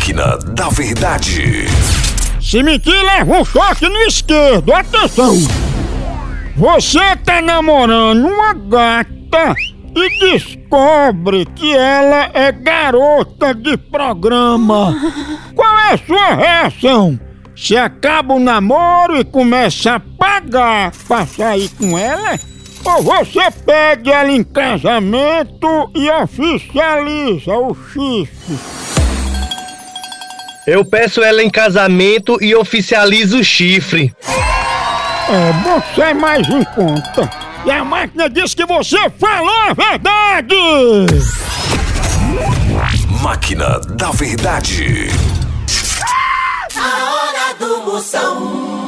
Máquina da Verdade. Se mentir, leva um choque no esquerdo. Atenção! Você tá namorando uma gata e descobre que ela é garota de programa. Qual é a sua reação? Se acaba o namoro e começa a pagar pra sair com ela? Ou você pede ela em casamento e oficializa o chifre? Eu peço ela em casamento e oficializo o chifre. É, você é mais em conta. E a máquina diz que você falou a verdade! Máquina da Verdade. A hora do Moção.